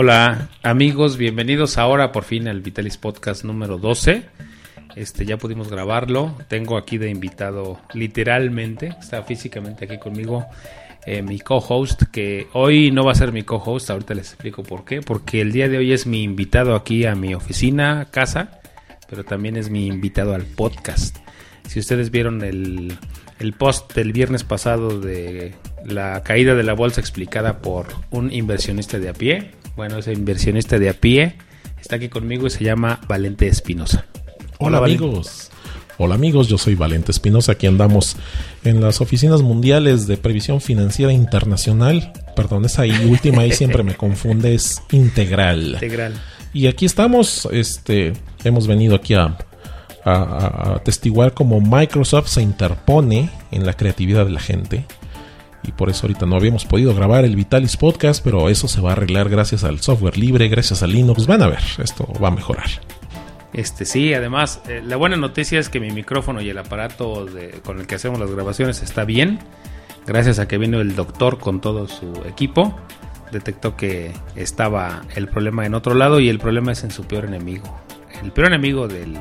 Hola amigos, bienvenidos ahora por fin al Vitalis Podcast número 12. Este ya pudimos grabarlo. Tengo aquí de invitado literalmente, está físicamente aquí conmigo eh, mi co-host, que hoy no va a ser mi co-host, ahorita les explico por qué, porque el día de hoy es mi invitado aquí a mi oficina, casa, pero también es mi invitado al podcast. Si ustedes vieron el, el post del viernes pasado de la caída de la bolsa explicada por un inversionista de a pie, bueno, ese inversionista de a pie está aquí conmigo y se llama Valente Espinosa. Hola, amigos. Hola amigos, yo soy Valente Espinosa, aquí andamos en las oficinas mundiales de previsión financiera internacional. Perdón, esa ahí última ahí siempre me confunde, es integral. Integral. Y aquí estamos, este, hemos venido aquí a, a, a atestiguar cómo Microsoft se interpone en la creatividad de la gente. Y por eso ahorita no habíamos podido grabar el Vitalis Podcast, pero eso se va a arreglar gracias al software libre, gracias a Linux. Van a ver, esto va a mejorar. Este sí, además, eh, la buena noticia es que mi micrófono y el aparato de- con el que hacemos las grabaciones está bien. Gracias a que vino el doctor con todo su equipo, detectó que estaba el problema en otro lado y el problema es en su peor enemigo. El peor enemigo del,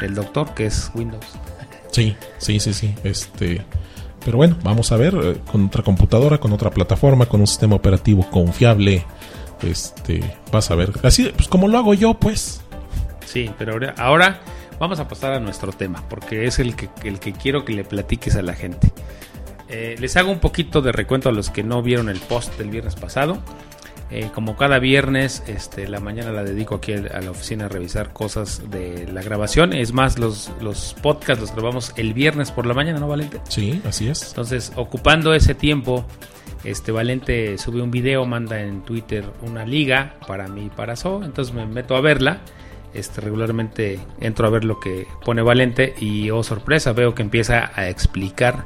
del doctor, que es Windows. Sí, sí, sí, sí. Este, pero bueno, vamos a ver eh, con otra computadora, con otra plataforma, con un sistema operativo confiable. Este, vas a ver. Así, pues como lo hago yo, pues. Sí, pero ahora, vamos a pasar a nuestro tema, porque es el que, el que quiero que le platiques a la gente. Eh, les hago un poquito de recuento a los que no vieron el post del viernes pasado. Eh, como cada viernes, este, la mañana la dedico aquí a la oficina a revisar cosas de la grabación. Es más, los, los podcasts los grabamos el viernes por la mañana, ¿no, Valente? Sí, así es. Entonces, ocupando ese tiempo, este Valente sube un video, manda en Twitter una liga para mí y para So. Entonces me meto a verla. Este, regularmente entro a ver lo que pone Valente y oh sorpresa, veo que empieza a explicar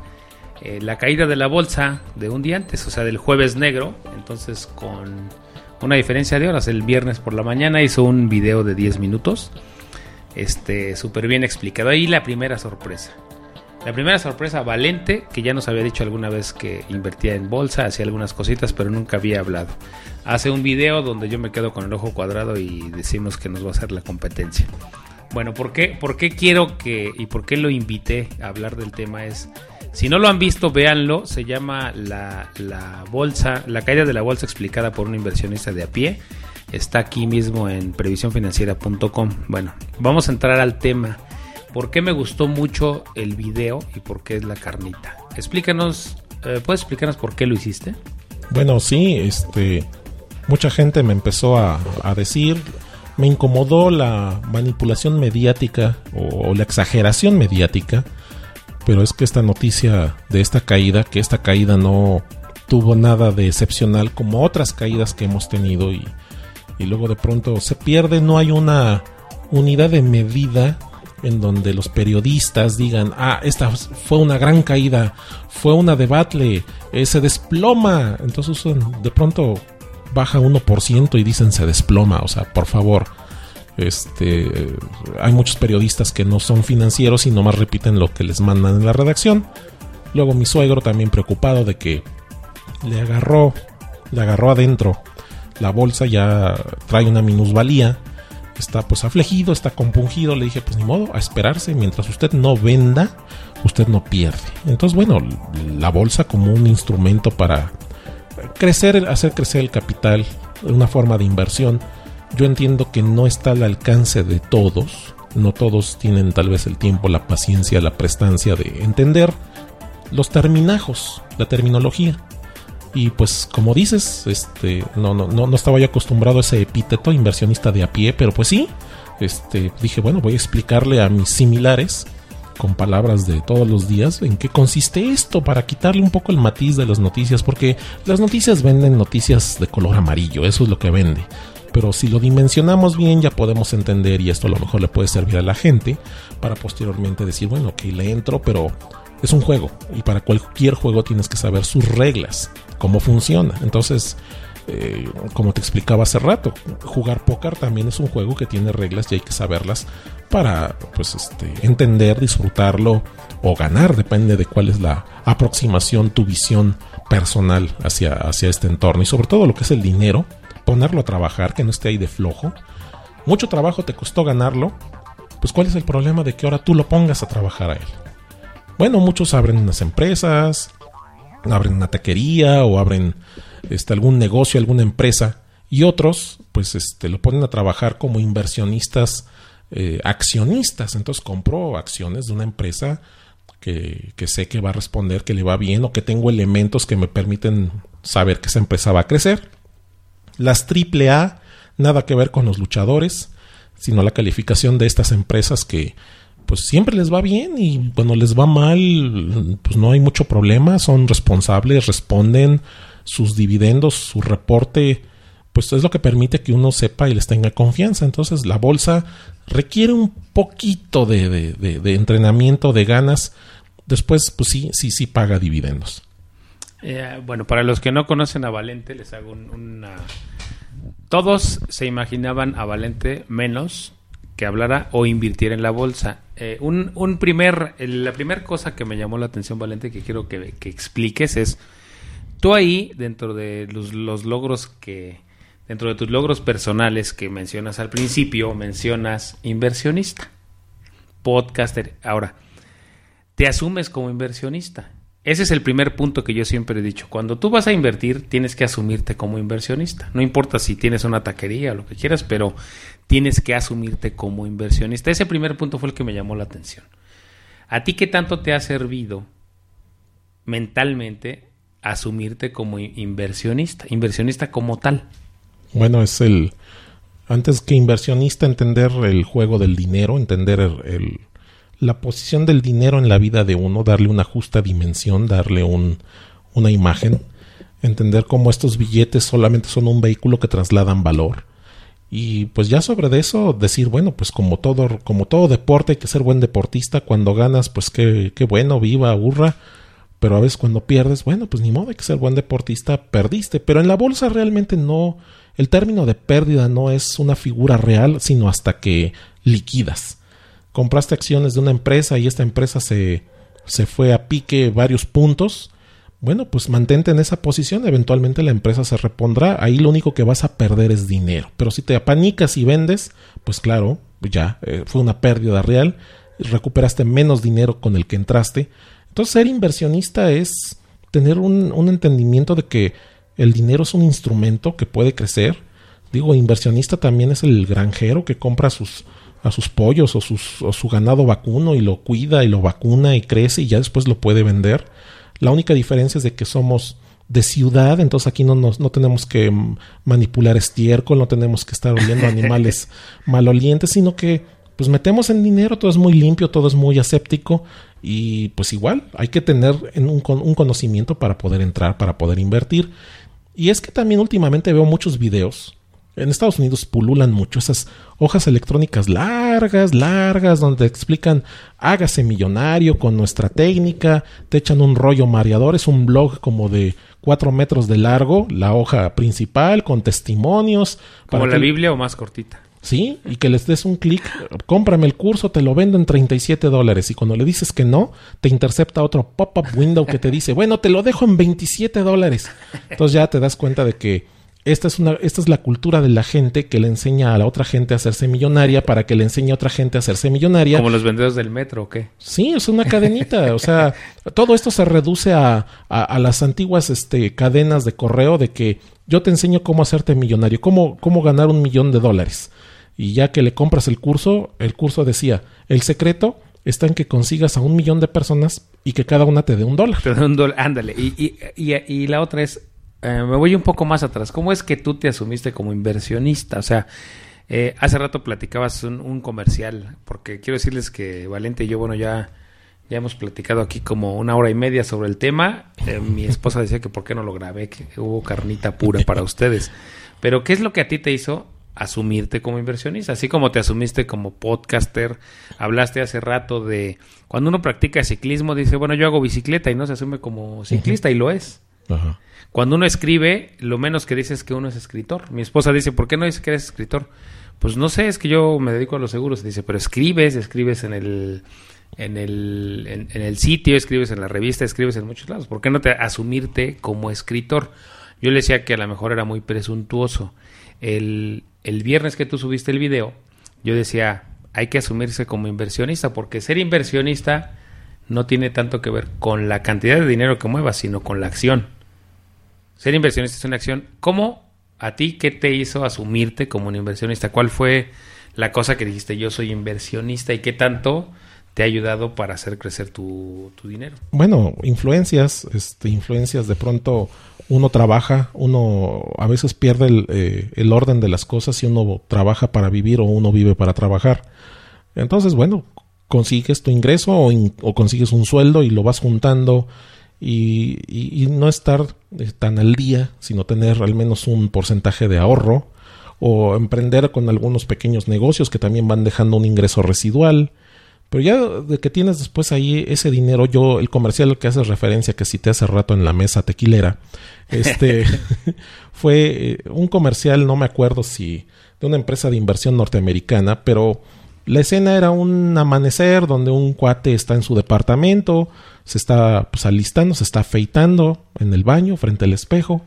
eh, la caída de la bolsa de un día antes, o sea, del jueves negro. Entonces, con una diferencia de horas, el viernes por la mañana hizo un video de 10 minutos. Este, súper bien explicado. Ahí la primera sorpresa. La primera sorpresa, Valente, que ya nos había dicho alguna vez que invertía en bolsa, hacía algunas cositas, pero nunca había hablado. Hace un video donde yo me quedo con el ojo cuadrado y decimos que nos va a hacer la competencia. Bueno, ¿por qué, por qué quiero que y por qué lo invité a hablar del tema? Es, si no lo han visto, véanlo. Se llama la, la bolsa, la caída de la bolsa explicada por un inversionista de a pie. Está aquí mismo en previsiónfinanciera.com. Bueno, vamos a entrar al tema. ¿Por qué me gustó mucho el video y por qué es la carnita? Explícanos, eh, ¿puedes explicarnos por qué lo hiciste? Bueno, sí, este. Mucha gente me empezó a, a decir. Me incomodó la manipulación mediática o, o la exageración mediática. Pero es que esta noticia de esta caída, que esta caída no tuvo nada de excepcional como otras caídas que hemos tenido y, y luego de pronto se pierde, no hay una unidad de medida en donde los periodistas digan, ah, esta fue una gran caída, fue una debacle, eh, se desploma, entonces de pronto baja 1% y dicen se desploma, o sea, por favor, este, hay muchos periodistas que no son financieros y nomás repiten lo que les mandan en la redacción. Luego mi suegro también preocupado de que le agarró, le agarró adentro. La bolsa ya trae una minusvalía. Está pues aflegido, está compungido. Le dije, pues ni modo, a esperarse. Mientras usted no venda, usted no pierde. Entonces, bueno, la bolsa como un instrumento para crecer, hacer crecer el capital, una forma de inversión. Yo entiendo que no está al alcance de todos. No todos tienen tal vez el tiempo, la paciencia, la prestancia de entender los terminajos, la terminología. Y pues como dices, este, no, no, no, no estaba yo acostumbrado a ese epíteto inversionista de a pie, pero pues sí, este, dije, bueno, voy a explicarle a mis similares con palabras de todos los días en qué consiste esto para quitarle un poco el matiz de las noticias, porque las noticias venden noticias de color amarillo, eso es lo que vende. Pero si lo dimensionamos bien ya podemos entender y esto a lo mejor le puede servir a la gente para posteriormente decir, bueno, ok, le entro, pero es un juego y para cualquier juego tienes que saber sus reglas, cómo funciona. Entonces, eh, como te explicaba hace rato, jugar póker también es un juego que tiene reglas y hay que saberlas para pues este, entender, disfrutarlo o ganar, depende de cuál es la aproximación, tu visión personal hacia, hacia este entorno y sobre todo lo que es el dinero, ponerlo a trabajar, que no esté ahí de flojo. Mucho trabajo te costó ganarlo. Pues ¿cuál es el problema de que ahora tú lo pongas a trabajar a él? Bueno, muchos abren unas empresas, abren una taquería o abren este, algún negocio, alguna empresa y otros pues este, lo ponen a trabajar como inversionistas eh, accionistas. Entonces compro acciones de una empresa que, que, sé que va a responder, que le va bien o que tengo elementos que me permiten saber que esa empresa va a crecer. Las triple A, nada que ver con los luchadores, sino la calificación de estas empresas que pues siempre les va bien y cuando les va mal, pues no hay mucho problema, son responsables, responden sus dividendos, su reporte, pues es lo que permite que uno sepa y les tenga confianza. Entonces la bolsa requiere un poquito de, de, entrenamiento, de ganas. Después, pues sí, sí, sí paga dividendos. Eh, bueno, para los que no conocen a Valente, les hago una... Todos se imaginaban a Valente menos que hablara o invirtiera en la bolsa. Eh, un, un, primer, la primera cosa que me llamó la atención, Valente, que quiero que, que expliques es, tú ahí, dentro de los, los, logros que, dentro de tus logros personales que mencionas al principio, mencionas inversionista, podcaster. Ahora, te asumes como inversionista. Ese es el primer punto que yo siempre he dicho. Cuando tú vas a invertir, tienes que asumirte como inversionista. No importa si tienes una taquería o lo que quieras, pero tienes que asumirte como inversionista. Ese primer punto fue el que me llamó la atención. ¿A ti qué tanto te ha servido mentalmente asumirte como inversionista? Inversionista como tal. Bueno, es el... Antes que inversionista, entender el juego del dinero, entender el la posición del dinero en la vida de uno, darle una justa dimensión, darle un, una imagen, entender cómo estos billetes solamente son un vehículo que trasladan valor. Y pues ya sobre eso decir, bueno, pues como todo, como todo deporte hay que ser buen deportista, cuando ganas, pues qué, qué bueno, viva, hurra, pero a veces cuando pierdes, bueno, pues ni modo hay que ser buen deportista, perdiste, pero en la bolsa realmente no, el término de pérdida no es una figura real, sino hasta que liquidas compraste acciones de una empresa y esta empresa se, se fue a pique varios puntos, bueno, pues mantente en esa posición, eventualmente la empresa se repondrá, ahí lo único que vas a perder es dinero, pero si te apanicas y vendes, pues claro, ya eh, fue una pérdida real, recuperaste menos dinero con el que entraste, entonces ser inversionista es tener un, un entendimiento de que el dinero es un instrumento que puede crecer, digo, inversionista también es el granjero que compra sus a sus pollos o, sus, o su ganado vacuno y lo cuida y lo vacuna y crece y ya después lo puede vender. La única diferencia es de que somos de ciudad, entonces aquí no, nos, no tenemos que manipular estiércol, no tenemos que estar oliendo animales malolientes, sino que pues metemos en dinero, todo es muy limpio, todo es muy aséptico y pues igual hay que tener en un, un conocimiento para poder entrar, para poder invertir. Y es que también últimamente veo muchos videos en Estados Unidos pululan mucho esas hojas electrónicas largas, largas, donde explican hágase millonario con nuestra técnica, te echan un rollo mareador, es un blog como de cuatro metros de largo, la hoja principal con testimonios. Como la Biblia o más cortita. Sí, y que les des un clic, cómprame el curso, te lo vendo en 37 dólares. Y cuando le dices que no, te intercepta otro pop-up window que te dice, bueno, te lo dejo en 27 dólares. Entonces ya te das cuenta de que esta es, una, esta es la cultura de la gente que le enseña a la otra gente a hacerse millonaria para que le enseñe a otra gente a hacerse millonaria. Como los vendedores del metro, ¿o qué? Sí, es una cadenita. o sea, todo esto se reduce a, a, las antiguas este, cadenas de correo de que yo te enseño cómo hacerte millonario, cómo, cómo ganar un millón de dólares. Y ya que le compras el curso, el curso decía, el secreto está en que consigas a un millón de personas y que cada una te dé un dólar. Te dé un dólar, ándale. Y, y, y, y la otra es, eh, me voy un poco más atrás. ¿Cómo es que tú te asumiste como inversionista? O sea, eh, hace rato platicabas un, comercial, porque quiero decirles que Valente y yo, bueno, ya, ya hemos platicado aquí como una hora y media sobre el tema. Eh, mi esposa decía que por qué no lo grabé, que hubo carnita pura para ustedes. Pero, ¿qué es lo que a ti te hizo asumirte como inversionista? Así como te asumiste como podcaster, hablaste hace rato de cuando uno practica ciclismo, dice, bueno, yo hago bicicleta y no se asume como ciclista y lo es. Ajá. Cuando uno escribe, lo menos que dice es que uno es escritor. Mi esposa dice, ¿por qué no dice que eres escritor? Pues no sé, es que yo me dedico a los seguros. Dice, pero escribes, escribes en el, en el, en, el sitio, escribes en la revista, escribes en muchos lados. ¿Por qué no te asumirte como escritor? Yo le decía que a lo mejor era muy presuntuoso. El, el viernes que tú subiste el video, yo decía, hay que asumirse como inversionista, porque ser inversionista no tiene tanto que ver con la cantidad de dinero que muevas, sino con la acción. Ser inversionista es una acción. ¿Cómo a ti qué te hizo asumirte como un inversionista? ¿Cuál fue la cosa que dijiste yo soy inversionista y qué tanto te ha ayudado para hacer crecer tu, dinero? Bueno, influencias, este, influencias de pronto uno trabaja, uno a veces pierde eh, el, orden de las cosas y uno trabaja para vivir o uno vive para trabajar. Entonces, bueno, consigues tu ingreso o, consigues un sueldo y lo vas juntando y, y, no estar eh, tan al día, sino tener al menos un porcentaje de ahorro o emprender con algunos pequeños negocios que también van dejando un ingreso residual. Pero ya de que tienes después ahí ese dinero, yo, el comercial que haces referencia, que cité hace rato en la mesa tequilera, este fue eh, un comercial, no me acuerdo si de una empresa de inversión norteamericana, pero la escena era un amanecer donde un cuate está en su departamento, se está pues, alistando, se está afeitando en el baño frente al espejo,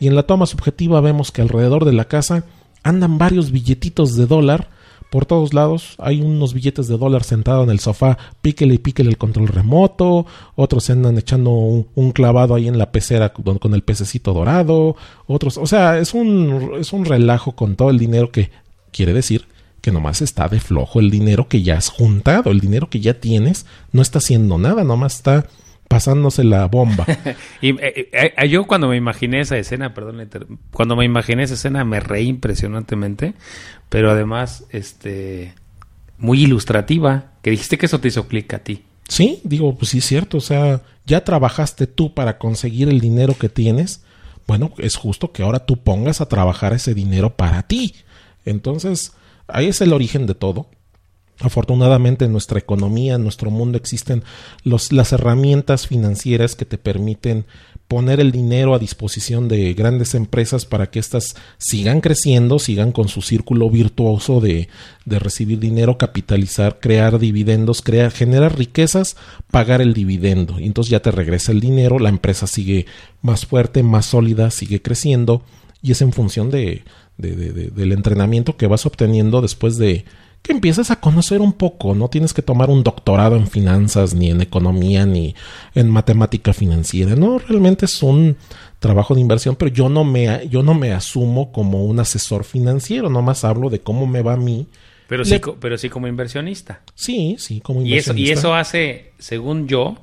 y en la toma subjetiva vemos que alrededor de la casa andan varios billetitos de dólar por todos lados. Hay unos billetes de dólar sentados en el sofá, píquele y píquele el control remoto. Otros andan echando un, clavado ahí en la pecera con, con, el pececito dorado. Otros, o sea, es un, es un relajo con todo el dinero que quiere decir que nomás está de flojo el dinero que ya has juntado, el dinero que ya tienes, no está haciendo nada, nomás está pasándose la bomba. y eh, eh, eh, yo cuando me imaginé esa escena, perdón, cuando me imaginé esa escena me reí impresionantemente, pero además, este, muy ilustrativa, que dijiste que eso te hizo clic a ti. Sí, digo, pues sí es cierto, o sea, ya trabajaste tú para conseguir el dinero que tienes, bueno, es justo que ahora tú pongas a trabajar ese dinero para ti. Entonces, Ahí es el origen de todo. Afortunadamente en nuestra economía, en nuestro mundo existen las herramientas financieras que te permiten poner el dinero a disposición de grandes empresas para que éstas sigan creciendo, sigan con su círculo virtuoso de, de recibir dinero, capitalizar, crear dividendos, crear, generar riquezas, pagar el dividendo. Y entonces ya te regresa el dinero, la empresa sigue más fuerte, más sólida, sigue creciendo y es en función de, del entrenamiento que vas obteniendo después de que empiezas a conocer un poco. No tienes que tomar un doctorado en finanzas, ni en economía, ni en matemática financiera. No, realmente es un trabajo de inversión, pero yo no me, yo no me asumo como un asesor financiero, nomás hablo de cómo me va a mí. Pero sí, pero sí como inversionista. Sí, sí, como inversionista. Y eso, y eso hace, según yo,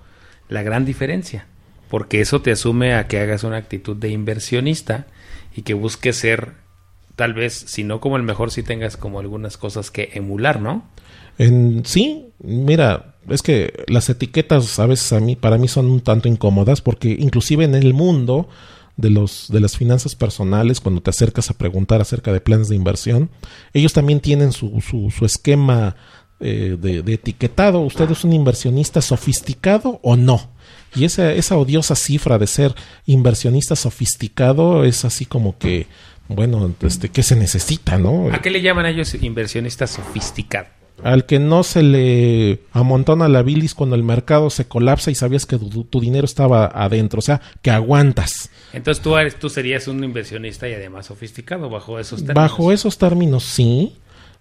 la gran diferencia. Porque eso te asume a que hagas una actitud de inversionista y que busques ser tal vez, si no como el mejor, si tengas como algunas cosas que emular, ¿no? En, sí, mira, es que las etiquetas a veces para mí son un tanto incómodas porque inclusive en el mundo de, los, de las finanzas personales, cuando te acercas a preguntar acerca de planes de inversión, ellos también tienen su, su, su esquema eh, de, de, etiquetado. ¿Usted es un inversionista sofisticado o no? Y esa, esa odiosa cifra de ser inversionista sofisticado es así como que bueno, este, ¿qué se necesita, no? ¿A qué le llaman a ellos inversionistas sofisticados? Al que no se le amontona la bilis cuando el mercado se colapsa y sabías que tu, dinero estaba adentro, o sea, que aguantas. Entonces tú, eres, tú serías un inversionista y además sofisticado bajo esos términos. Bajo esos términos, sí.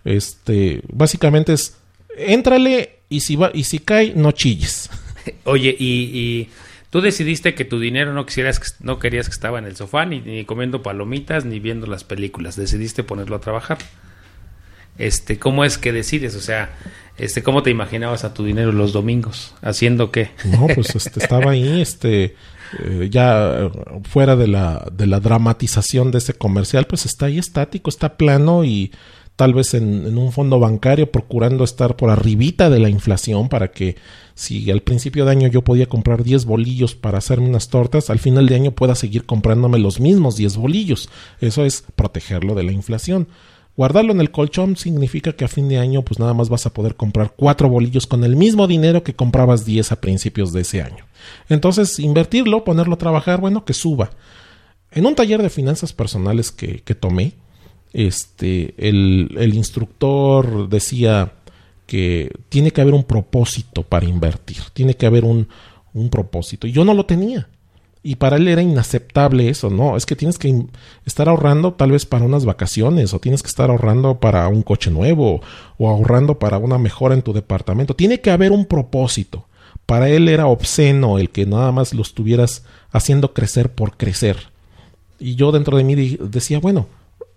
Este, básicamente es, éntrale y si va y si cae, no chilles. Oye, y Tú decidiste que tu dinero no quisieras, no querías que estaba en el sofá, ni, comiendo palomitas, ni viendo las películas. Decidiste ponerlo a trabajar. Este, ¿cómo es que decides? O sea, este, ¿cómo te imaginabas a tu dinero los domingos? ¿Haciendo qué? No, pues este, estaba ahí, este, eh, ya fuera de la, de la dramatización de ese comercial, pues está ahí estático, está plano y tal vez en, un fondo bancario procurando estar por arribita de la inflación para que si al principio de año yo podía comprar 10 bolillos para hacerme unas tortas, al final de año pueda seguir comprándome los mismos 10 bolillos. Eso es protegerlo de la inflación. Guardarlo en el colchón significa que a fin de año pues nada más vas a poder comprar 4 bolillos con el mismo dinero que comprabas 10 a principios de ese año. Entonces, invertirlo, ponerlo a trabajar, bueno, que suba. En un taller de finanzas personales que, que tomé, este, el, el instructor decía que tiene que haber un propósito para invertir, tiene que haber un, un propósito. Y yo no lo tenía. Y para él era inaceptable eso, ¿no? Es que tienes que estar ahorrando tal vez para unas vacaciones o tienes que estar ahorrando para un coche nuevo o ahorrando para una mejora en tu departamento. Tiene que haber un propósito. Para él era obsceno el que nada más lo estuvieras haciendo crecer por crecer. Y yo dentro de mí decía, bueno,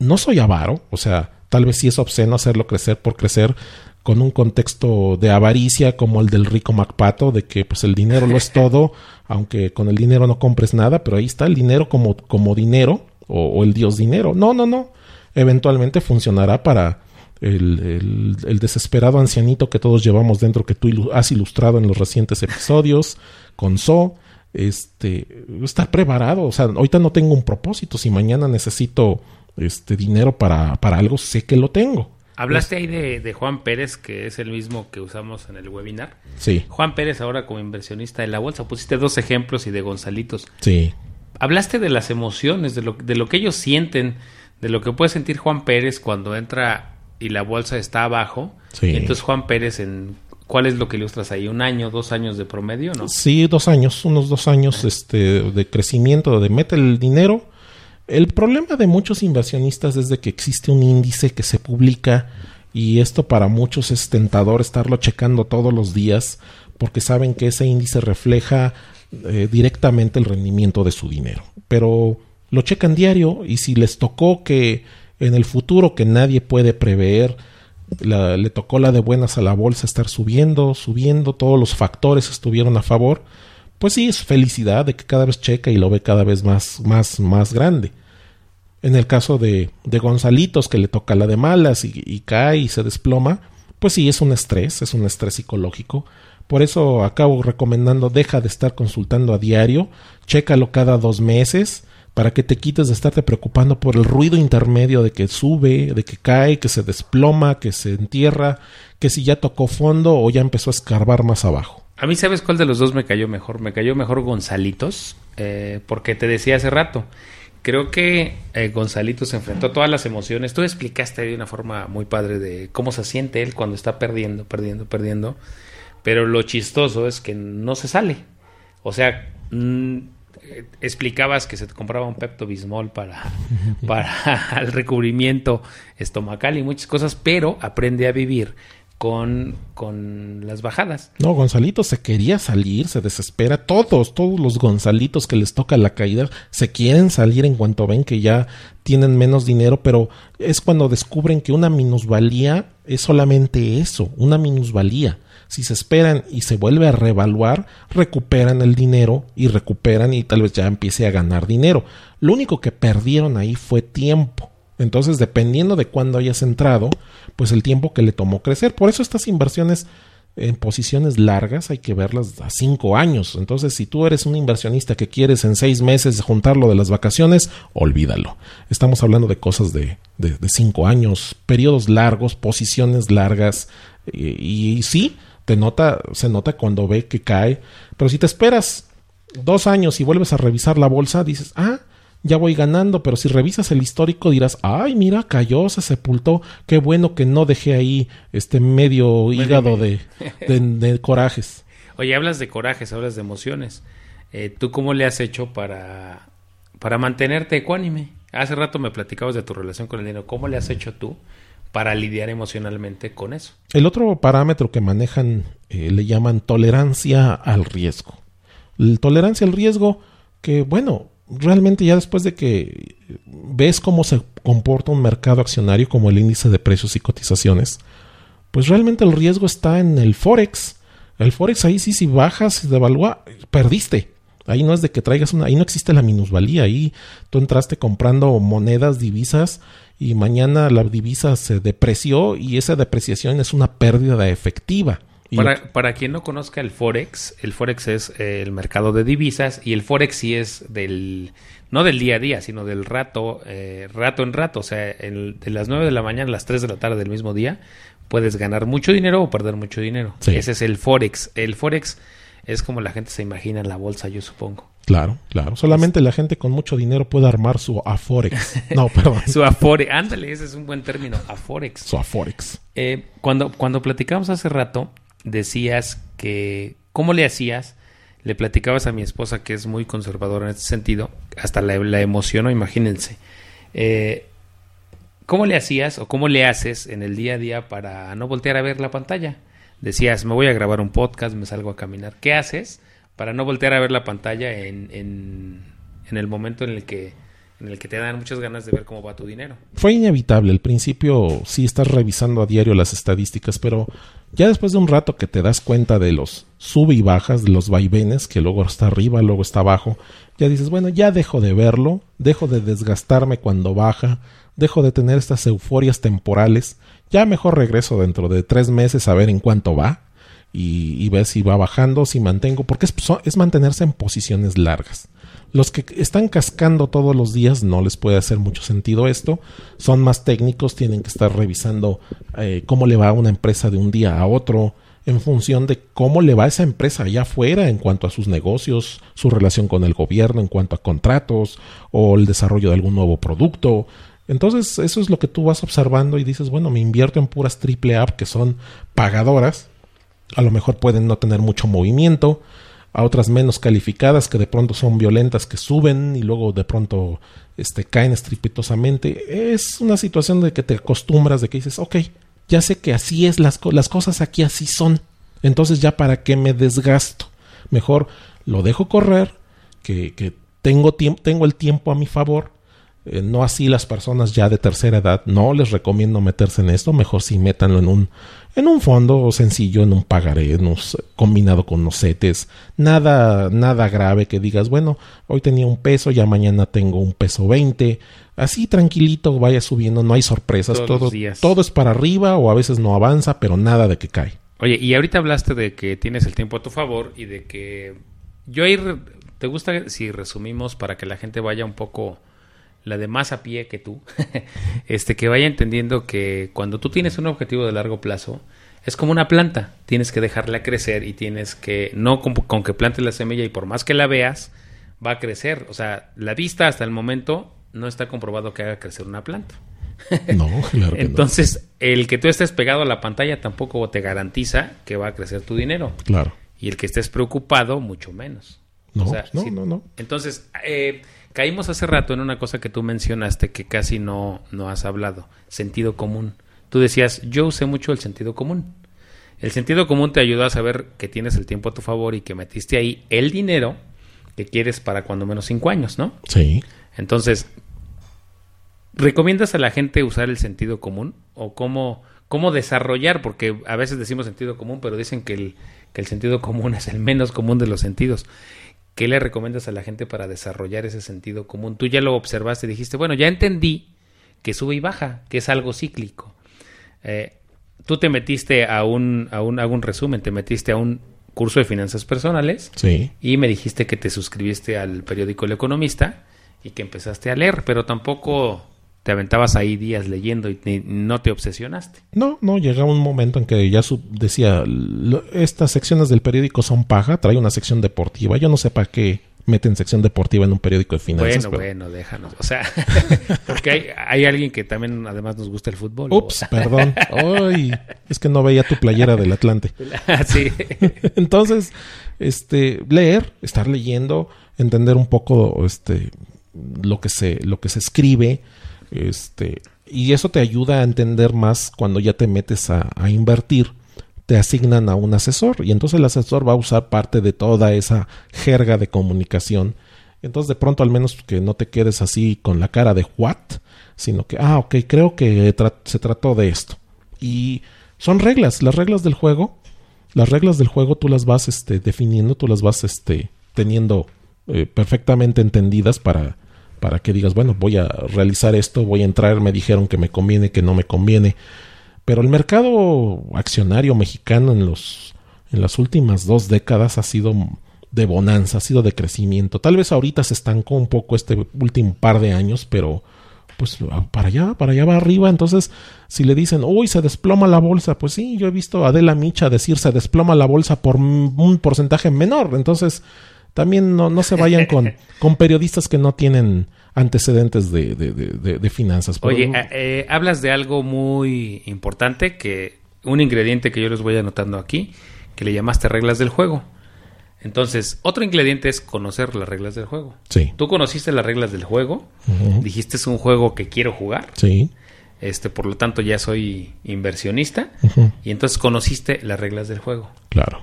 no soy avaro, o sea, tal vez sí es obsceno hacerlo crecer por crecer con un contexto de avaricia como el del rico Macpato, de que pues el dinero lo es todo, aunque con el dinero no compres nada, pero ahí está el dinero como, como dinero o, el dios dinero. No, no, no. Eventualmente funcionará para el, el, desesperado ancianito que todos llevamos dentro, que tú has ilustrado en los recientes episodios, con So. Este, estar preparado. O sea, ahorita no tengo un propósito. Si mañana necesito este dinero para, para algo, sé que lo tengo. Hablaste ahí de, Juan Pérez, que es el mismo que usamos en el webinar. Sí. Juan Pérez ahora como inversionista de la bolsa. Pusiste dos ejemplos y de Gonzalitos. Sí. Hablaste de las emociones, de lo, de lo que ellos sienten, de lo que puede sentir Juan Pérez cuando entra y la bolsa está abajo. Sí. entonces Juan Pérez en... ¿Cuál es lo que ilustras ahí? ¿Un año, dos años de promedio, no? Sí, dos años, unos dos años este, de crecimiento, de mete el dinero el problema de muchos inversionistas es de que existe un índice que se publica y esto para muchos es tentador estarlo checando todos los días porque saben que ese índice refleja eh, directamente el rendimiento de su dinero. Pero lo checan diario y si les tocó que en el futuro que nadie puede prever, le tocó la de buenas a la bolsa estar subiendo, subiendo, todos los factores estuvieron a favor, pues sí, es felicidad de que cada vez checa y lo ve cada vez más, más, más grande. En el caso de, de Gonzalitos, que le toca la de malas y, cae y se desploma, pues sí, es un estrés, es un estrés psicológico. Por eso acabo recomendando, deja de estar consultando a diario, chécalo cada dos meses, para que te quites de estarte preocupando por el ruido intermedio de que sube, de que cae, que se desploma, que se entierra, que si ya tocó fondo o ya empezó a escarbar más abajo. A mí, ¿sabes cuál de los dos me cayó mejor? Me cayó mejor Gonzalitos, eh, porque te decía hace rato, Creo que eh, Gonzalito se enfrentó a todas las emociones. Tú explicaste de una forma muy padre de cómo se siente él cuando está perdiendo, perdiendo, perdiendo. Pero lo chistoso es que no se sale. O sea, mm, explicabas que se te compraba un Pepto Bismol para, para el recubrimiento estomacal y muchas cosas, pero aprende a vivir con, con las bajadas. No, Gonzalito se quería salir, se desespera. Todos, todos los Gonzalitos que les toca la caída se quieren salir en cuanto ven que ya tienen menos dinero, pero es cuando descubren que una minusvalía es solamente eso, una minusvalía. Si se esperan y se vuelve a revaluar, recuperan el dinero y recuperan y tal vez ya empiece a ganar dinero. Lo único que perdieron ahí fue tiempo entonces, dependiendo de cuándo hayas entrado, pues el tiempo que le tomó crecer. Por eso estas inversiones en posiciones largas hay que verlas a cinco años. Entonces, si tú eres un inversionista que quieres en seis meses juntarlo de las vacaciones, olvídalo. Estamos hablando de cosas de, de, cinco años, periodos largos, posiciones largas. Y, y, sí, te nota, se nota cuando ve que cae. Pero si te esperas dos años y vuelves a revisar la bolsa, dices, ah, ya voy ganando, pero si revisas el histórico dirás, ay, mira, cayó, se sepultó, qué bueno que no dejé ahí este medio hígado de, de, corajes. Oye, hablas de corajes, hablas de emociones. Eh, ¿Tú cómo le has hecho para, para mantenerte ecuánime? Hace rato me platicabas de tu relación con el dinero. ¿Cómo le has hecho tú para lidiar emocionalmente con eso? El otro parámetro que manejan eh, le llaman tolerancia al riesgo. El tolerancia al riesgo, que bueno, realmente ya después de que ves cómo se comporta un mercado accionario como el índice de precios y cotizaciones, pues realmente el riesgo está en el forex. El forex ahí sí si bajas, y devalúa, perdiste. Ahí no es de que traigas una, ahí no existe la minusvalía, ahí tú entraste comprando monedas, divisas y mañana la divisa se depreció y esa depreciación es una pérdida efectiva. Para, para, quien no conozca el Forex, el Forex es eh, el mercado de divisas y el Forex sí es del, no del día a día, sino del rato, eh, rato en rato, o sea, de las 9 de la mañana a las 3 de la tarde del mismo día, puedes ganar mucho dinero o perder mucho dinero. Ese es el Forex. El Forex es como la gente se imagina en la bolsa, yo supongo. Claro, claro. Solamente la gente con mucho dinero puede armar su Aforex. No, perdón. su Aforex. Ándale, ese es un buen término. Aforex. Su Aforex. Eh, cuando, cuando platicamos hace rato, decías que, ¿cómo le hacías? le platicabas a mi esposa que es muy conservadora en este sentido, hasta la, emocionó, imagínense. Eh, ¿Cómo le hacías o cómo le haces en el día a día para no voltear a ver la pantalla? Decías, me voy a grabar un podcast, me salgo a caminar. ¿Qué haces para no voltear a ver la pantalla en, en, en el momento en el que en el que te dan muchas ganas de ver cómo va tu dinero. Fue inevitable. Al principio sí estás revisando a diario las estadísticas, pero ya después de un rato que te das cuenta de los sube y bajas, de los vaivenes, que luego está arriba, luego está abajo, ya dices, bueno, ya dejo de verlo, dejo de desgastarme cuando baja, dejo de tener estas euforias temporales, ya mejor regreso dentro de tres meses a ver en cuánto va y, ver si va bajando, si mantengo, porque es mantenerse en posiciones largas. Los que están cascando todos los días no les puede hacer mucho sentido esto. Son más técnicos, tienen que estar revisando eh, cómo le va a una empresa de un día a otro en función de cómo le va a esa empresa allá afuera en cuanto a sus negocios, su relación con el gobierno, en cuanto a contratos o el desarrollo de algún nuevo producto. Entonces eso es lo que tú vas observando y dices, bueno, me invierto en puras triple app que son pagadoras. A lo mejor pueden no tener mucho movimiento, a otras menos calificadas que de pronto son violentas, que suben y luego de pronto este, caen estrepitosamente. Es una situación de que te acostumbras, de que dices, ok, ya sé que así es, las, las cosas aquí así son. Entonces ya para qué me desgasto. Mejor lo dejo correr, que, que tengo, tengo el tiempo a mi favor eh, no así las personas ya de tercera edad. No les recomiendo meterse en esto. Mejor si métanlo en un, en un fondo sencillo, en un pagaré, combinado con unos setes. Nada, nada grave que digas, bueno, hoy tenía un peso, ya mañana tengo un peso 20. Así tranquilito vaya subiendo, no hay sorpresas. todo, todo es para arriba o a veces no avanza, pero nada de que cae. Oye, y ahorita hablaste de que tienes el tiempo a tu favor y de que yo ir, ¿te gusta si resumimos para que la gente vaya un poco la de más a pie que tú, este, que vaya entendiendo que cuando tú tienes un objetivo de largo plazo, es como una planta, tienes que dejarla crecer y tienes que, no con, que plantes la semilla y por más que la veas, va a crecer. O sea, la vista hasta el momento no está comprobado que haga crecer una planta. No, claro. Entonces, el que tú estés pegado a la pantalla tampoco te garantiza que va a crecer tu dinero. Claro. Y el que estés preocupado, mucho menos. No, no, no, no. Entonces, eh, Caímos hace rato en una cosa que tú mencionaste que casi no, no has hablado, sentido común. Tú decías, yo usé mucho el sentido común. El sentido común te ayudó a saber que tienes el tiempo a tu favor y que metiste ahí el dinero que quieres para cuando menos cinco años, ¿no? Sí. Entonces, ¿recomiendas a la gente usar el sentido común? ¿O cómo, cómo desarrollar? Porque a veces decimos sentido común, pero dicen que el, que el sentido común es el menos común de los sentidos. ¿Qué le recomiendas a la gente para desarrollar ese sentido común? Tú ya lo observaste dijiste, bueno, ya entendí que sube y baja, que es algo cíclico. Eh, tú te metiste a un, a un, hago un resumen, te metiste a un curso de finanzas personales sí. y me dijiste que te suscribiste al periódico El Economista y que empezaste a leer, pero tampoco te aventabas ahí días leyendo y no te obsesionaste. No, no, llega un momento en que ya decía, estas secciones del periódico son paja, trae una sección deportiva, yo no sé para qué meten sección deportiva en un periódico de finanzas. Bueno, bueno, déjanos. O sea, porque hay, hay, alguien que también además nos gusta el fútbol. Ups, perdón. Ay, es que no veía tu playera del Atlante. sí. Entonces, este, leer, estar leyendo, entender un poco este lo que se lo que se escribe, este, y eso te ayuda a entender más cuando ya te metes a, invertir. Te asignan a un asesor y entonces el asesor va a usar parte de toda esa jerga de comunicación. Entonces de pronto al menos que no te quedes así con la cara de what, sino que, ah, ok, creo que se trató de esto. Y son reglas, las reglas del juego. Las reglas del juego tú las vas este, definiendo, tú las vas este, teniendo eh, perfectamente entendidas para para que digas, bueno, voy a realizar esto, voy a entrar, me dijeron que me conviene, que no me conviene. Pero el mercado accionario mexicano en los en las últimas dos décadas ha sido de bonanza, ha sido de crecimiento. Tal vez ahorita se estancó un poco este último par de años, pero pues para allá, para allá va arriba. Entonces, si le dicen, uy, se desploma la bolsa, pues sí, yo he visto a Adela Micha decir se desploma la bolsa por un porcentaje menor. Entonces, también no, no se vayan con, con periodistas que no tienen antecedentes de, de, finanzas. Oye, eh, eh, hablas de algo muy importante, que un ingrediente que yo les voy anotando aquí, que le llamaste reglas del juego. Entonces, otro ingrediente es conocer las reglas del juego. Sí. Tú conociste las reglas del juego, Ujú. dijiste es un juego que quiero jugar, Sí. este, por lo tanto ya soy inversionista, y entonces conociste las reglas del juego. Claro.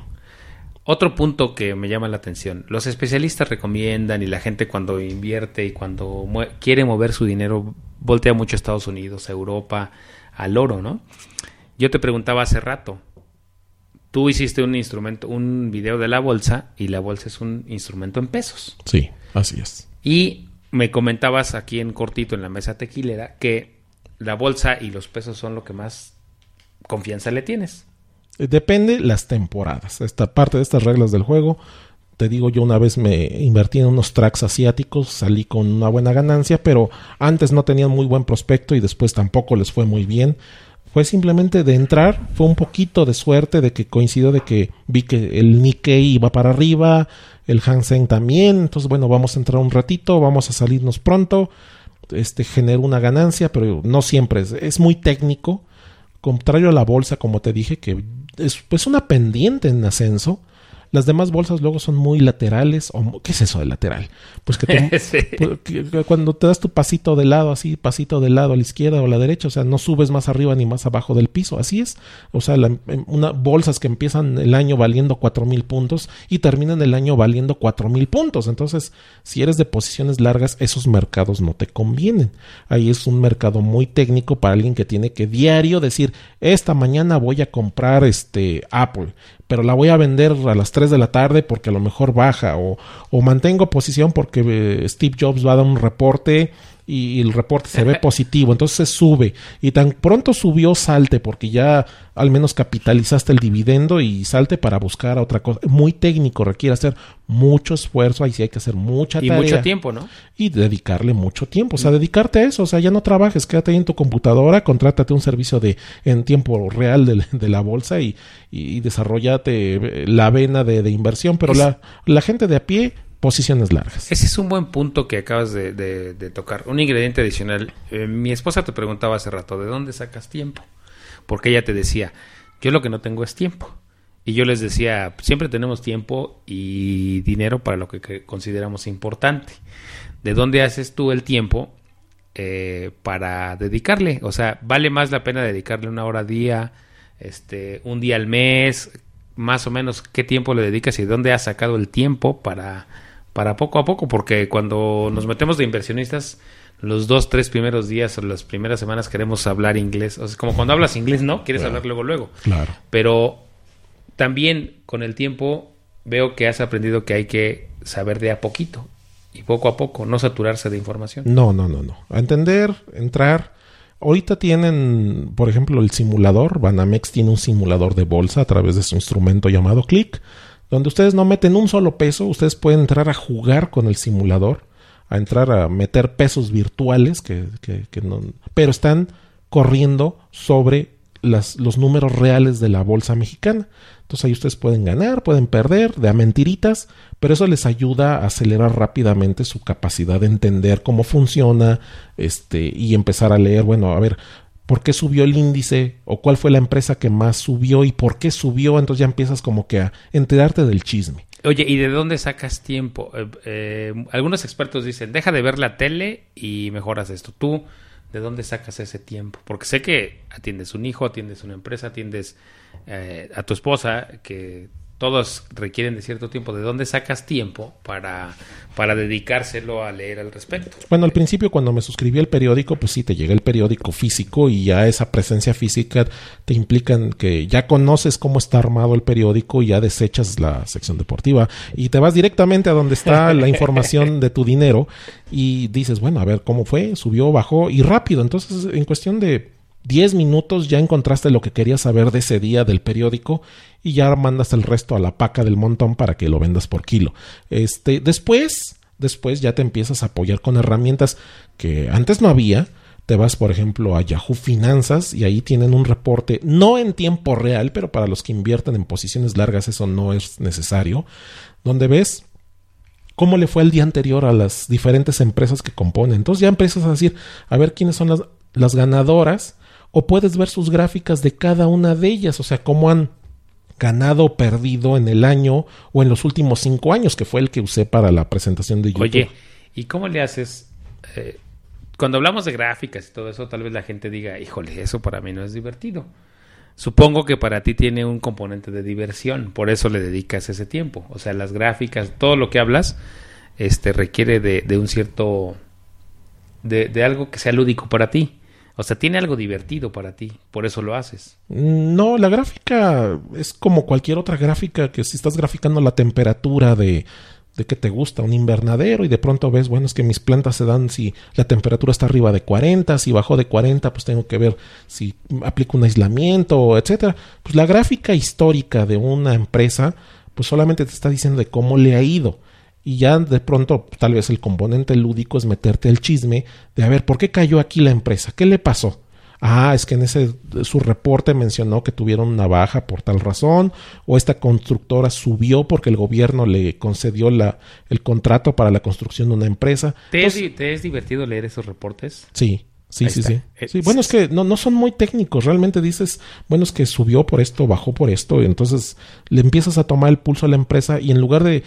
Otro punto que me llama la atención, los especialistas recomiendan y la gente cuando invierte y cuando mue- quiere mover su dinero voltea mucho a Estados Unidos, a Europa, al oro, ¿no? Yo te preguntaba hace rato, tú hiciste un instrumento, un video de la bolsa y la bolsa es un instrumento en pesos. Sí, así es. Y me comentabas aquí en cortito en la mesa tequilera que la bolsa y los pesos son lo que más confianza le tienes. Eh, Depende las temporadas. Esta parte de estas reglas del juego. Te digo, yo una vez me invertí en unos tracks asiáticos, salí con una buena ganancia, pero antes no tenían muy buen prospecto y después tampoco les fue muy bien. Fue simplemente de entrar, fue un poquito de suerte de que coincidió de que vi que el Nikkei iba para arriba, el Hang Seng también, entonces bueno, vamos a entrar un ratito, vamos a salirnos pronto, este generó una ganancia, pero no siempre es muy técnico, contrario a la bolsa, como te dije, que es pues una pendiente en ascenso. Las demás bolsas luego son muy laterales. O, ¿Qué es eso de lateral? Pues que, te- Sí. pues que cuando te das tu pasito de lado, así, pasito de lado a la izquierda o a la derecha, o sea, no subes más arriba ni más abajo del piso. Así es. O sea, la- em, una, bolsas que empiezan el año valiendo cuatro mil puntos y terminan el año valiendo cuatro mil puntos. Entonces, si eres de posiciones largas, esos mercados no te convienen. Ahí es un mercado muy técnico para alguien que tiene que diario decir, esta mañana voy a comprar este Apple, pero la voy a vender a las 3 de la tarde porque a lo mejor baja o, o mantengo posición porque eh, Steve Jobs va a dar un reporte y el reporte se ve positivo, entonces se sube y tan pronto subió salte porque ya al menos capitalizaste el dividendo y salte para buscar otra cosa. Muy técnico, requiere hacer mucho esfuerzo, ahí sí hay que hacer mucha Y tarea mucho tiempo, ¿no? y dedicarle mucho tiempo, o sea, dedicarte a eso, o sea, ya no trabajes, quédate ahí en tu computadora, contrátate un servicio de en tiempo real de, de la bolsa y, y desarrollate eh, la vena de, de inversión, pero Es- la, la gente de a pie, posiciones largas. Ese es un buen punto que acabas de, tocar. Un ingrediente adicional. Eh, mi esposa te preguntaba hace rato, ¿de dónde sacas tiempo? Porque ella te decía, yo lo que no tengo es tiempo. Y yo les decía, siempre tenemos tiempo y dinero para lo que, que consideramos importante. ¿De dónde haces tú el tiempo eh, para dedicarle? O sea, ¿vale más la pena dedicarle una hora al día, este, un día al mes? Más o menos, ¿qué tiempo le dedicas y de dónde has sacado el tiempo para, para poco a poco? Porque cuando nos metemos de inversionistas, los dos, tres primeros días o las primeras semanas queremos hablar inglés. O sea, como cuando hablas inglés, ¿no? Quieres Claro. hablar luego, luego. Claro. Pero también con el tiempo veo que has aprendido que hay que saber de a poquito y poco a poco, no saturarse de información. No, no, no, no. A entender, entrar. Ahorita tienen, por ejemplo, el simulador. Banamex tiene un simulador de bolsa a través de su instrumento llamado Click, donde ustedes no meten un solo peso, ustedes pueden entrar a jugar con el simulador, a entrar a meter pesos virtuales, que, que- que no, pero están corriendo sobre los números reales de la bolsa mexicana. Entonces ahí ustedes pueden ganar, pueden perder, de a mentiritas, pero eso les ayuda a acelerar rápidamente su capacidad de entender cómo funciona, este, y empezar a leer, bueno, a ver, ¿por qué subió el índice? o cuál fue la empresa que más subió y por qué subió, entonces ya empiezas como que a enterarte del chisme. Oye, ¿y de dónde sacas tiempo? Eh, eh, algunos expertos dicen, deja de ver la tele y mejoras esto. ¿Tú de dónde sacas ese tiempo? Porque sé que atiendes un hijo, atiendes una empresa, atiendes eh, a tu esposa, que todos requieren de cierto tiempo. ¿De dónde sacas tiempo para, para dedicárselo a leer al respecto? Bueno, al principio cuando me suscribí al periódico, pues sí, te llega el periódico físico y ya esa presencia física te implican que ya conoces cómo está armado el periódico y ya desechas la sección deportiva y te vas directamente a donde está la información de tu dinero y dices, bueno, a ver cómo fue, subió, bajó y rápido. Entonces, en cuestión de 10 minutos ya encontraste lo que querías saber de ese día del periódico y ya mandas el resto a la paca del montón para que lo vendas por kilo. Este, después, después ya te empiezas a apoyar con herramientas que antes no había. Te vas, por ejemplo, a Yahoo Finanzas y ahí tienen un reporte, no en tiempo real, pero para los que invierten en posiciones largas eso no es necesario, donde ves cómo le fue el día anterior a las diferentes empresas que componen. Entonces ya empiezas a decir, a ver quiénes son las, las ganadoras, o puedes ver sus gráficas de cada una de ellas, o sea, cómo han ganado o perdido en el año o en los últimos cinco años, que fue el que usé para la presentación de YouTube. Oye, ¿y cómo le haces? Eh, cuando hablamos de gráficas y todo eso, tal vez la gente diga, híjole, eso para mí no es divertido. Supongo que para ti tiene un componente de diversión, por eso le dedicas ese tiempo. O sea, las gráficas, todo lo que hablas, este requiere de, de un cierto, de, de algo que sea lúdico para ti. O sea, tiene algo divertido para ti, por eso lo haces. No, la gráfica es como cualquier otra gráfica que si estás graficando la temperatura de, de que te gusta un invernadero y de pronto ves, bueno, es que mis plantas se dan si la temperatura está arriba de 40, si bajó de 40, pues tengo que ver si aplico un aislamiento, etcétera. Pues la gráfica histórica de una empresa, pues solamente te está diciendo de cómo le ha ido. Y ya de pronto, tal vez el componente lúdico es meterte el chisme de a ver, ¿por qué cayó aquí la empresa? ¿Qué le pasó? Ah, es que en ese su reporte mencionó que tuvieron una baja por tal razón, o esta constructora subió porque el gobierno le concedió la, el contrato para la construcción de una empresa. ¿Te, Entonces, es, ¿Te es divertido leer esos reportes? Sí, sí, Ahí sí. Eh, Sí, Bueno, es que no, no son muy técnicos. Realmente dices, bueno, es que subió por esto, bajó por esto. Y entonces le empiezas a tomar el pulso a la empresa y en lugar de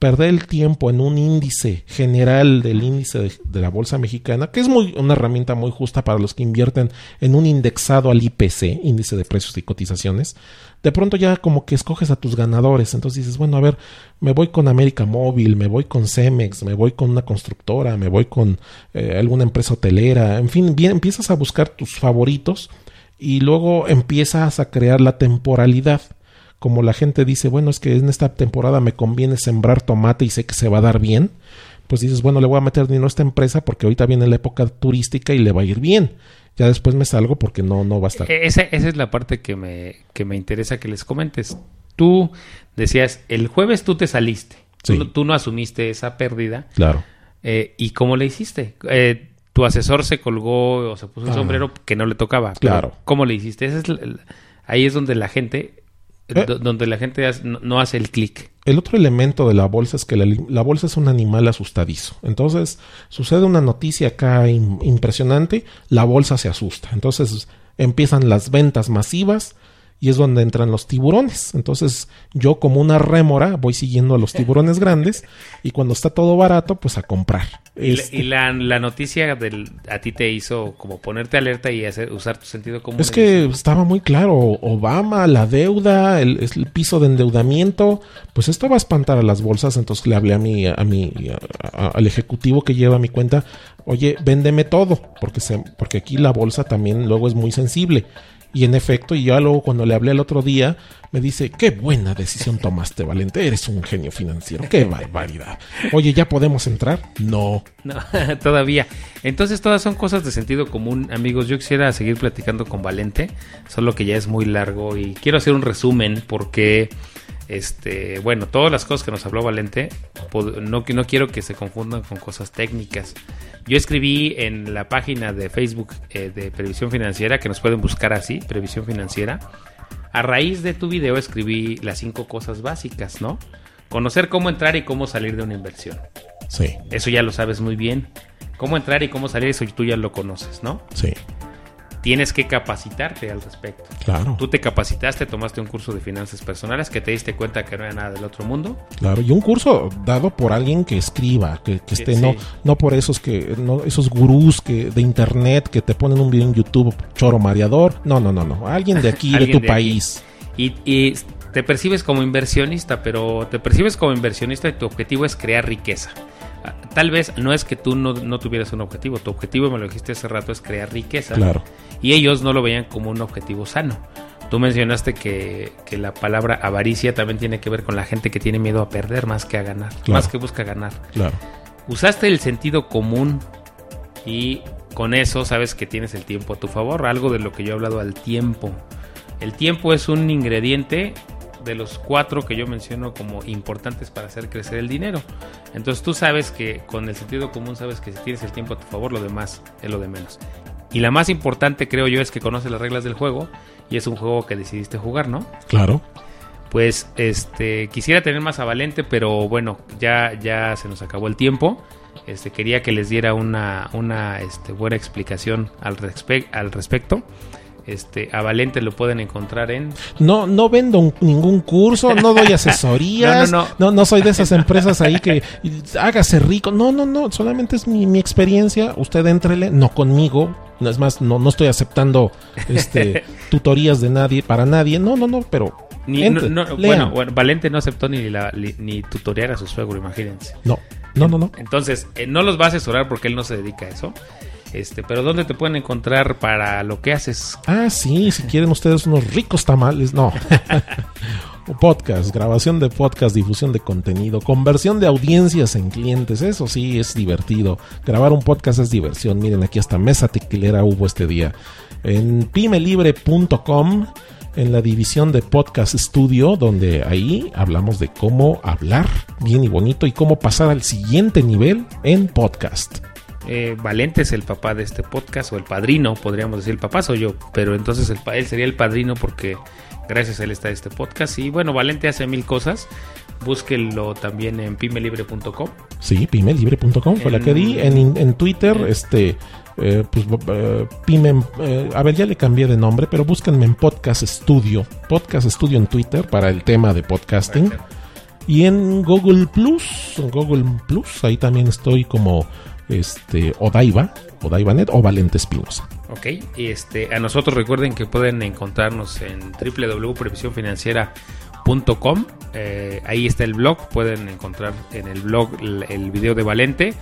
perder el tiempo en un índice general del índice de, la bolsa mexicana, que es muy una herramienta muy justa para los que invierten en un indexado al IPC, índice de precios y cotizaciones, de pronto ya como que escoges a tus ganadores, entonces dices, bueno, a ver, me voy con América Móvil, me voy con Cemex, me voy con una constructora, me voy con eh, alguna empresa hotelera, en fin, bien, empiezas a buscar tus favoritos y luego empiezas a crear la temporalidad como la gente dice, bueno, es que en esta temporada me conviene sembrar tomate y sé que se va a dar bien, pues dices, bueno, le voy a meter dinero a esta empresa porque ahorita viene la época turística y le va a ir bien. Ya después me salgo porque no, no va a estar. E- Esa, esa es la parte que me, que me interesa que les comentes. Tú decías, el jueves tú te saliste. Tú, Sí. no- tú no asumiste esa pérdida. Claro. Eh, ¿Y cómo le hiciste? Eh, tu asesor se colgó o se puso un Ah. sombrero que no le tocaba. Claro. ¿Cómo le hiciste? Esa es la- ahí es donde la gente, Eh. do- donde la gente hace- no, hace el clic. El otro elemento de la bolsa es que la, la bolsa es un animal asustadizo. Entonces, sucede una noticia acá im- impresionante, la bolsa se asusta. Entonces, empiezan las ventas masivas y es donde entran los tiburones. Entonces, yo como una rémora voy siguiendo a los tiburones grandes y cuando está todo barato, pues a comprar. Y, la- Este- y la, la noticia del, a ti te hizo como ponerte alerta y hacer, usar tu sentido común. Es que estaba muy claro, Obama, la deuda, el, piso de endeudamiento, pues esto va a espantar a las bolsas, entonces le hablé a mi, a mi, a- a- al ejecutivo que lleva mi cuenta, oye, véndeme todo, porque se, porque aquí la bolsa también luego es muy sensible. Y en efecto, y ya luego cuando le hablé el otro día, me dice, qué buena decisión tomaste, Valente, eres un genio financiero, qué barbaridad. Oye, ¿ya podemos entrar? No. No, todavía. Entonces todas son cosas de sentido común, amigos. Yo quisiera seguir platicando con Valente, solo que ya es muy largo y quiero hacer un resumen porque, este, bueno, todas las cosas que nos habló Valente, no quiero que se confundan con cosas técnicas. Yo escribí en la página de Facebook eh, de Previsión Financiera, que nos pueden buscar así, Previsión Financiera. A raíz de tu video escribí las cinco cosas básicas, ¿no? Conocer cómo entrar y cómo salir de una inversión. Sí, Eso ya lo sabes muy bien. Cómo entrar y cómo salir, eso tú ya lo conoces, ¿no? sí, Tienes que capacitarte al respecto. claro. Tú te capacitaste, tomaste un curso de finanzas personales que te diste cuenta que no era nada del otro mundo. Claro, y un curso dado por alguien que escriba, que, que esté, Sí. no, no por esos que, no, esos gurús que, de internet que te ponen un video en YouTube choro mareador. No, no, no, no. Alguien de aquí, de tu de país. Y, y te percibes como inversionista, pero te percibes como inversionista y tu objetivo es crear riqueza. Ah, Tal vez no es que tú no, no tuvieras un objetivo, tu objetivo, me lo dijiste hace rato, es crear riqueza. Claro, y ellos no lo veían como un objetivo sano. Tú mencionaste que, que la palabra avaricia también tiene que ver con la gente que tiene miedo a perder más que a ganar, Claro. más que busca ganar. claro. Usaste el sentido común y con eso sabes que tienes el tiempo a tu favor, algo de lo que yo he hablado al tiempo. El tiempo es un ingrediente de los cuatro que yo menciono como importantes para hacer crecer el dinero. Entonces tú sabes que con el sentido común sabes que si tienes el tiempo a tu favor, lo demás es lo de menos. Y la más importante creo yo es que conoces las reglas del juego y es un juego que decidiste jugar, ¿no? Claro. Pues este quisiera tener más a Valente, pero bueno, ya, ya se nos acabó el tiempo. Este, quería que les diera una, una este, buena explicación al, respe- al respecto. Este, a Valente lo pueden encontrar en. No, no vendo ningún curso, no doy asesorías, no, no, no, soy de esas empresas ahí que hágase rico. No, no, no, solamente es mi, mi experiencia. Usted entrele, no conmigo. No, es más, no, no estoy aceptando este, tutorías de nadie para nadie. No, no, no, pero ni, bueno, bueno, Valente no aceptó ni, la, ni tutorear a su suegro, imagínense. No, no, no, no. Entonces, eh, no los va a asesorar porque él no se dedica a eso. Este, pero ¿dónde te pueden encontrar para lo que haces? Ah, sí, si quieren ustedes unos ricos tamales, no. podcast, grabación de podcast, difusión de contenido, conversión de audiencias en clientes, eso sí es divertido. Grabar un podcast es diversión. Miren, aquí hasta mesa tequilera hubo este día. En pimelibre.com en la división de Podcast Studio, donde ahí hablamos de cómo hablar bien y bonito y cómo pasar al siguiente nivel en podcast. Eh, Valente es el papá de este podcast, o el padrino, podríamos decir, el papá soy yo, pero entonces el, él sería el padrino porque gracias a él está este podcast. Y bueno, Valente hace mil cosas. Búsquenlo también en pimelibre.com. Sí, pimelibre.com fue la que di. En, en Twitter, este eh, pues eh, eh, a ver, ya le cambié de nombre, pero búsquenme en Podcast Studio, Podcast Studio en Twitter para el tema de podcasting. Y en Google Plus, Google Plus, ahí también estoy como este Odaiva, Odaivanet o Valente Espinosa. Ok, este, a nosotros recuerden que pueden encontrarnos en www.previsiónfinanciera.com. ahí está el blog, pueden encontrar en el blog el, video de Valente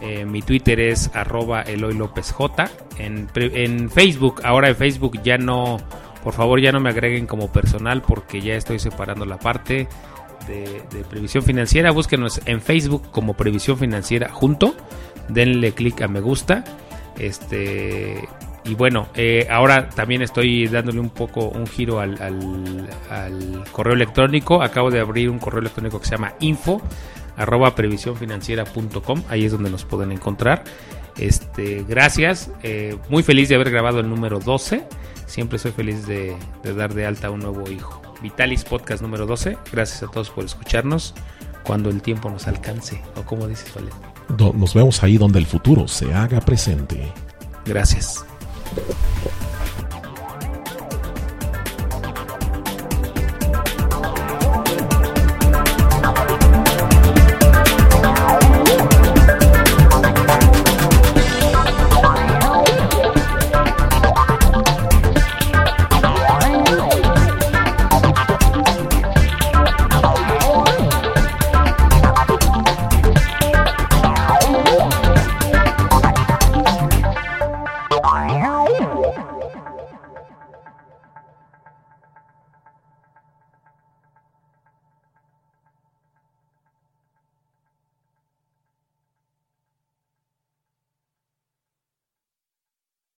eh, mi Twitter es arroba Eloy López J. En, en, Facebook, ahora en Facebook ya no, por favor ya no me agreguen como personal porque ya estoy separando la parte de, previsión financiera. Búsquenos en Facebook como previsión financiera junto. Denle clic a me gusta. Este y bueno, eh, ahora también estoy dándole un poco un giro al, correo electrónico. Acabo de abrir un correo electrónico que se llama info arroba previsiónfinanciera.com, ahí es donde nos pueden encontrar. Este, gracias, eh, muy feliz de haber grabado el número 12, siempre soy feliz de, dar de alta a un nuevo hijo. Vitalis Podcast número 12, gracias a todos por escucharnos cuando el tiempo nos alcance, o como dices, Vale. Nos vemos ahí donde el futuro se haga presente. Gracias.